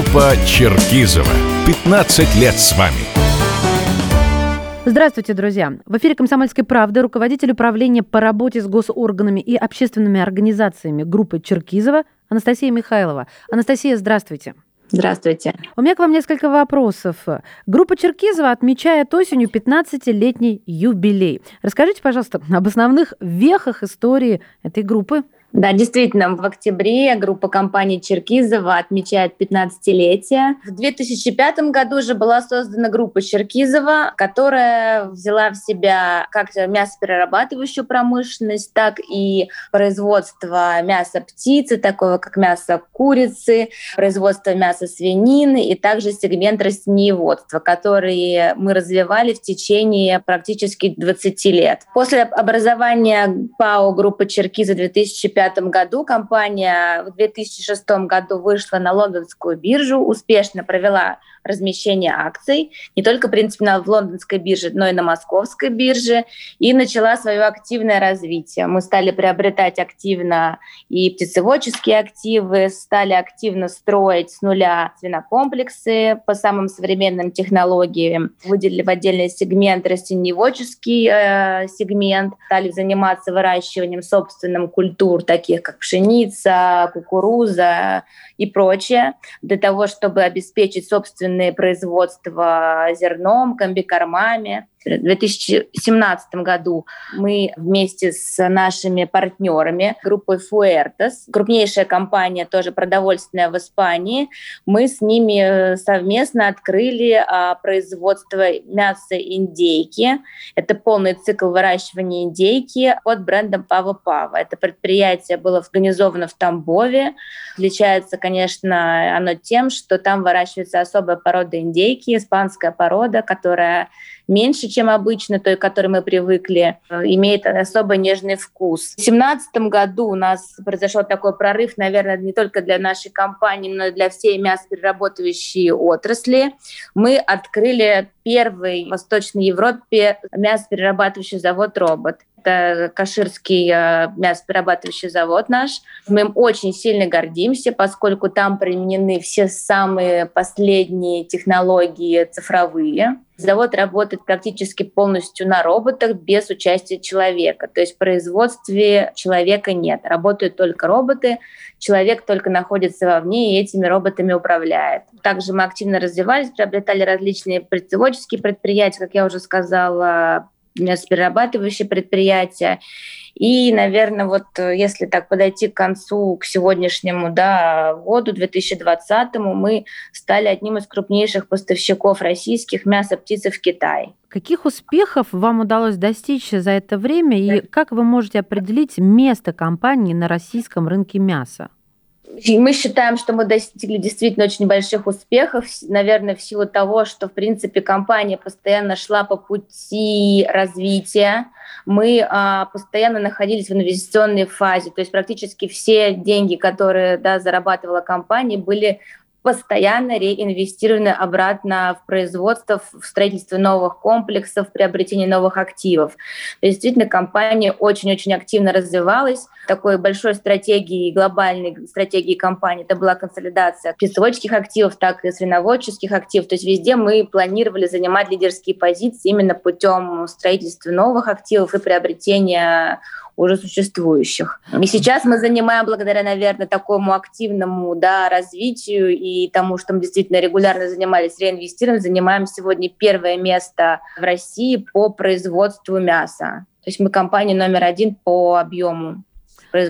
Группа Черкизова. 15 лет с вами. Здравствуйте, друзья! В эфире «Комсомольской правды» руководитель управления по работе с госорганами и общественными организациями группы Черкизова Анастасия Михайлова. Анастасия, здравствуйте! Здравствуйте. У меня к вам несколько вопросов. Группа Черкизова отмечает осенью 15-летний юбилей. Расскажите, пожалуйста, об основных вехах истории этой группы. Да, действительно, в октябре группа компаний Черкизова отмечает 15-летие. В 2005 году же была создана группа Черкизова, которая взяла в себя как мясоперерабатывающую промышленность, так и производство мяса птицы, такого как мясо курицы, производство мяса свинины и также сегмент растениеводства, который мы развивали в течение практически 20 лет. После образования ПАО группы Черкиза 2005 2005 году. Компания в 2006 году вышла на лондонскую биржу, успешно провела размещение акций не только, в принципе, на, в лондонской бирже, но и на московской бирже, и начала свое активное развитие. Мы стали приобретать активно и птицеводческие активы, стали активно строить с нуля свинокомплексы по самым современным технологиям, выделили в отдельный сегмент растениеводческий э, сегмент, стали заниматься выращиванием собственным культур, таких как пшеница, кукуруза и прочее, для того, чтобы обеспечить собственное производство зерном, комбикормами. В 2017 году мы вместе с нашими партнерами, группой Fuertes, крупнейшая компания тоже продовольственная в Испании, мы с ними совместно открыли а, производство мяса индейки. Это полный цикл выращивания индейки под брендом Пава Пава. Это предприятие было организовано в Тамбове. Отличается, конечно, оно тем, что там выращивается особая порода индейки, испанская порода, которая меньше, чем обычно, той, к которой мы привыкли, э, имеет особо нежный вкус. В 2017 году у нас произошел такой прорыв, наверное, не только для нашей компании, но и для всей мясоперерабатывающей отрасли. Мы открыли первый в Восточной Европе мясоперерабатывающий завод «Робот». Это Каширский э, мясоперерабатывающий завод наш. Мы им очень сильно гордимся, поскольку там применены все самые последние технологии цифровые. Завод работает практически полностью на роботах без участия человека. То есть в производстве человека нет. Работают только роботы, человек только находится вовне и этими роботами управляет. Также мы активно развивались, приобретали различные производственные предприятия, как я уже сказала, мясоперерабатывающие предприятия. И, наверное, вот э, если так подойти к концу, к сегодняшнему да, году, 2020, мы стали одним из крупнейших поставщиков российских мяса птицы в Китай. Каких успехов вам удалось достичь за это время и как вы можете определить место компании на российском рынке мяса? Мы считаем, что мы достигли действительно очень больших успехов, наверное, в силу того, что, в принципе, компания постоянно шла по пути развития. Мы а, постоянно находились в инвестиционной фазе, то есть практически все деньги, которые да, зарабатывала компания, были постоянно реинвестированы обратно в производство, в строительство новых комплексов, в приобретение новых активов. То есть, действительно, компания очень-очень активно развивалась. Такой большой стратегией, глобальной стратегией компании это была консолидация птицеводческих активов, так и свиноводческих активов. То есть везде мы планировали занимать лидерские позиции именно путем строительства новых активов и приобретения уже существующих. И сейчас мы занимаем, благодаря, наверное, такому активному да, развитию и тому, что мы действительно регулярно занимались реинвестированием, занимаем сегодня первое место в России по производству мяса. То есть мы компания номер один по объему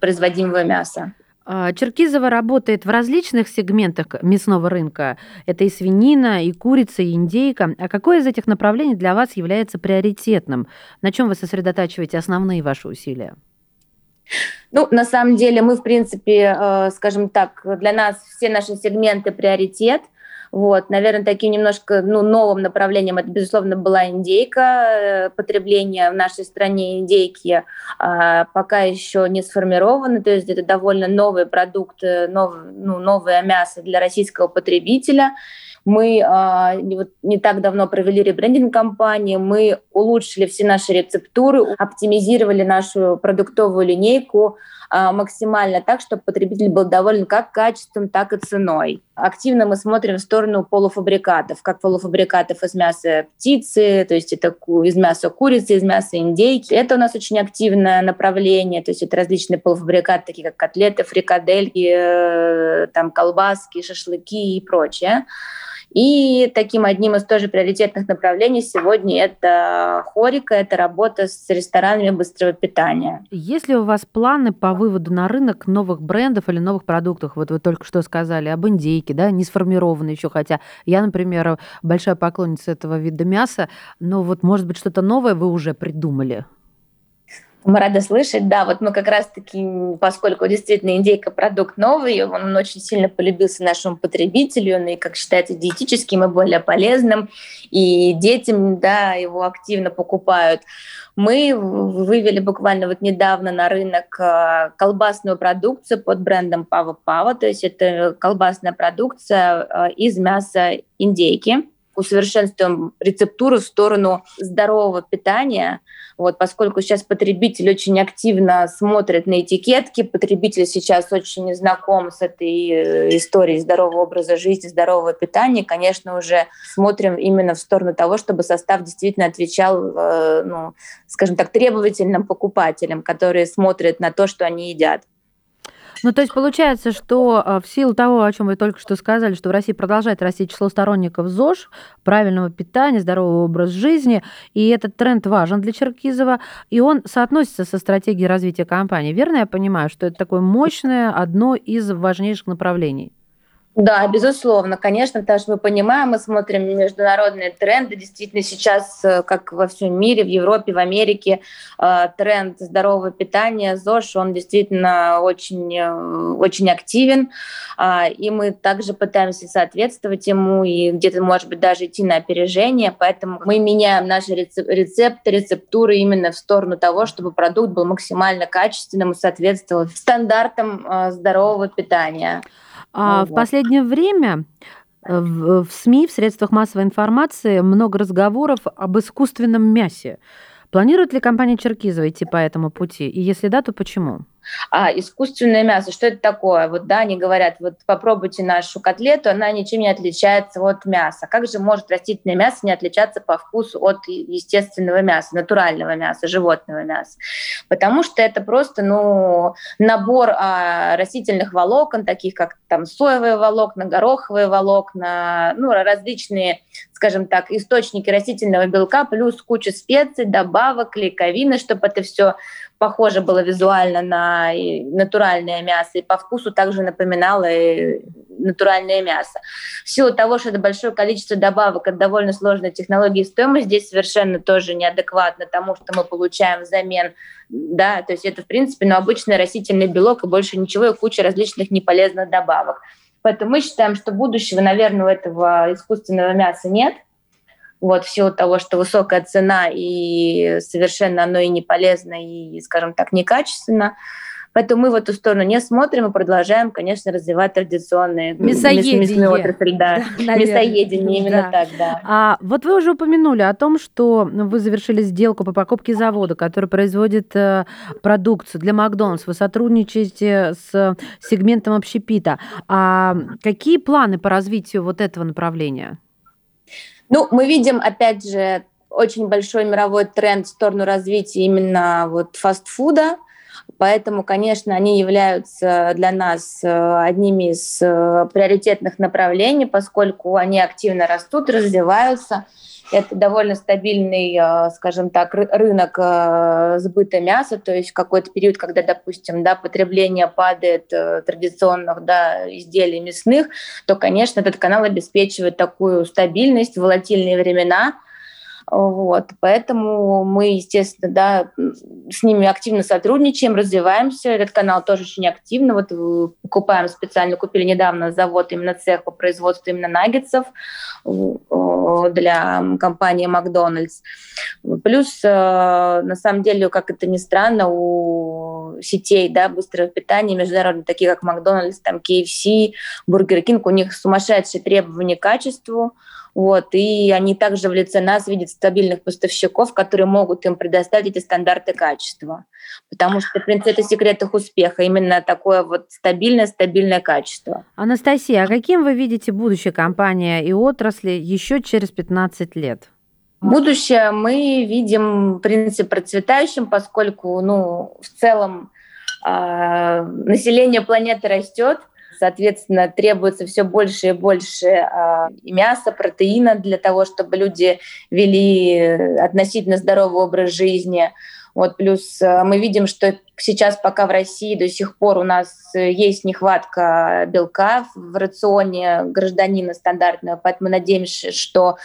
производимого мяса. А, Черкизова работает в различных сегментах мясного рынка. Это и свинина, и курица, и индейка. А какое из этих направлений для вас является приоритетным? На чем вы сосредотачиваете основные ваши усилия? Ну, на самом деле мы, в принципе, э, скажем так, для нас все наши сегменты приоритет – вот, наверное, таким немножко ну, новым направлением это, безусловно, была индейка. Э, потребление в нашей стране индейки а, пока еще не сформировано, то есть это довольно новый продукт, э, нов, ну, новое мясо для российского потребителя. Мы а, вот не так давно провели ребрендинг компании, мы улучшили все наши рецептуры, оптимизировали нашу продуктовую линейку, максимально так, чтобы потребитель был доволен как качеством, так и ценой. Активно мы смотрим в сторону полуфабрикатов, как полуфабрикатов из мяса птицы, то есть это из мяса курицы, из мяса индейки. Это у нас очень активное направление, то есть это различные полуфабрикаты, такие как котлеты, фрикадельки, э, там колбаски, шашлыки и прочее. И таким одним из тоже приоритетных направлений сегодня это хорика, это работа с ресторанами быстрого питания. Есть ли у вас планы по выводу на рынок новых брендов или новых продуктов? Вот вы только что сказали об индейке, да, не сформированы еще, хотя я, например, большая поклонница этого вида мяса, но вот, может быть, что-то новое вы уже придумали? Мы рады слышать. Да, вот мы как раз-таки, поскольку действительно индейка продукт новый, он очень сильно полюбился нашему потребителю, он и, как считается, диетическим и более полезным, и детям, да, его активно покупают. Мы вывели буквально вот недавно на рынок а, колбасную продукцию под брендом Пава Пава, то есть это колбасная продукция а, из мяса индейки усовершенствуем рецептуру в сторону здорового питания, вот, поскольку сейчас потребитель очень активно смотрит на этикетки, потребитель сейчас очень знаком с этой э, историей здорового образа жизни, здорового питания, конечно, уже смотрим именно в сторону того, чтобы состав действительно отвечал, э, ну, скажем так, требовательным покупателям, которые смотрят на то, что они едят. Ну, то есть получается, что а, в силу того, о чем вы только что сказали, что в России продолжает расти число сторонников ЗОЖ, правильного питания, здорового образа жизни, и этот тренд важен для Черкизова, и он соотносится со стратегией развития компании. Верно я понимаю, что это такое мощное, одно из важнейших направлений? Да, безусловно, конечно, потому что мы понимаем, мы смотрим международные тренды. Действительно, сейчас, э, как во всем мире, в Европе, в Америке, э, тренд здорового питания, ЗОЖ, он действительно очень, э, очень активен. А, и мы также пытаемся соответствовать ему и где-то, может быть, даже идти на опережение. Поэтому мы меняем наши рецепты, рецептуры именно в сторону того, чтобы продукт был максимально качественным и соответствовал стандартам здорового питания. А ну, в вот. последнее время э, в, в СМИ, в средствах массовой информации много разговоров об искусственном мясе. Планирует ли компания Черкизова идти по этому пути? И если да, то почему? А искусственное мясо, что это такое? Вот да, они говорят, вот попробуйте нашу котлету, она ничем не отличается от мяса. Как же может растительное мясо не отличаться по вкусу от естественного мяса, натурального мяса, животного мяса? Потому что это просто, ну, набор а, растительных волокон, таких как там соевые волокна, гороховые волокна, ну, различные, скажем так, источники растительного белка, плюс куча специй, добавок, клейковины, чтобы это все похоже было визуально на натуральное мясо, и по вкусу также напоминало натуральное мясо. В силу того, что это большое количество добавок от довольно сложной технологии стоимость здесь совершенно тоже неадекватно тому, что мы получаем взамен. Да, то есть это, в принципе, ну, обычный растительный белок и больше ничего, и куча различных неполезных добавок. Поэтому мы считаем, что будущего, наверное, у этого искусственного мяса нет – вот, в силу того, что высокая цена и совершенно оно и не полезно, и, скажем так, некачественно. Поэтому мы в эту сторону не смотрим и продолжаем, конечно, развивать традиционные мясоедение. отрасль, да. да мясоедение, именно да. так, да. А вот вы уже упомянули о том, что вы завершили сделку по покупке завода, который производит э, продукцию для Макдональдс. Вы сотрудничаете с сегментом общепита. А какие планы по развитию вот этого направления? Ну, мы видим, опять же, очень большой мировой тренд в сторону развития именно вот фастфуда. Поэтому, конечно, они являются для нас э, одними из э, приоритетных направлений, поскольку они активно растут, развиваются. Это довольно стабильный, э, скажем так, рынок сбыта мяса, то есть какой-то период, когда, допустим, да, потребление падает традиционных да, изделий мясных, то, конечно, этот канал обеспечивает такую стабильность волатильные времена, вот, поэтому мы, естественно, да, с ними активно сотрудничаем, развиваемся. Этот канал тоже очень активно. Вот покупаем специально, купили недавно завод, именно цех по производству именно наггетсов для компании Макдональдс. Плюс, э, на самом деле, как это ни странно, у сетей да, быстрого питания международных, таких как Макдональдс, там KFC, Бургер Кинг, у них сумасшедшие требования к качеству, Вот, и они также в лице нас видят стабильных поставщиков, которые могут им предоставить эти стандарты качества. Потому что, в принципе, это секрет их успеха, именно такое вот стабильное, стабильное качество. Анастасия, а каким вы видите будущее компании и отрасли еще через 15 лет? Будущее мы видим, в принципе, процветающим, поскольку, ну, в целом э, население планеты растет, соответственно, требуется все больше и больше э, мяса, протеина для того, чтобы люди вели относительно здоровый образ жизни. Вот, плюс э, мы видим, что сейчас пока в России до сих пор у нас есть нехватка белка в рационе гражданина стандартного, поэтому надеемся, что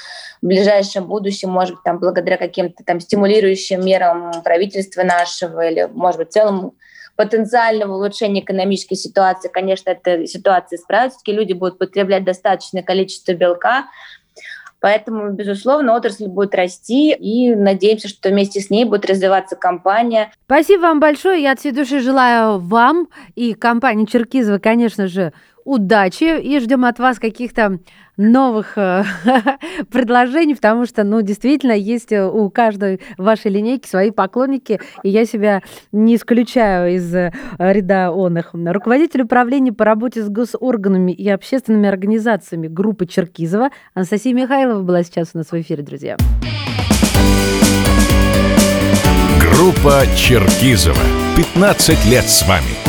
в ближайшем будущем, может быть, там, благодаря каким-то там стимулирующим мерам правительства нашего или, может быть, в целом потенциального улучшения экономической ситуации, конечно, эта ситуация исправится, люди будут потреблять достаточное количество белка, Поэтому, безусловно, отрасль будет расти, и надеемся, что вместе с ней будет развиваться компания. Спасибо вам большое. Я от всей души желаю вам и компании Черкизова, конечно же, удачи и ждем от вас каких-то новых э, предложений, потому что, ну, действительно, есть э, у каждой вашей линейки свои поклонники, и я себя не исключаю из э, ряда онных. Руководитель управления по работе с госорганами и общественными организациями группы Черкизова Анастасия Михайлова была сейчас у нас в эфире, друзья. Группа Черкизова. 15 лет с вами.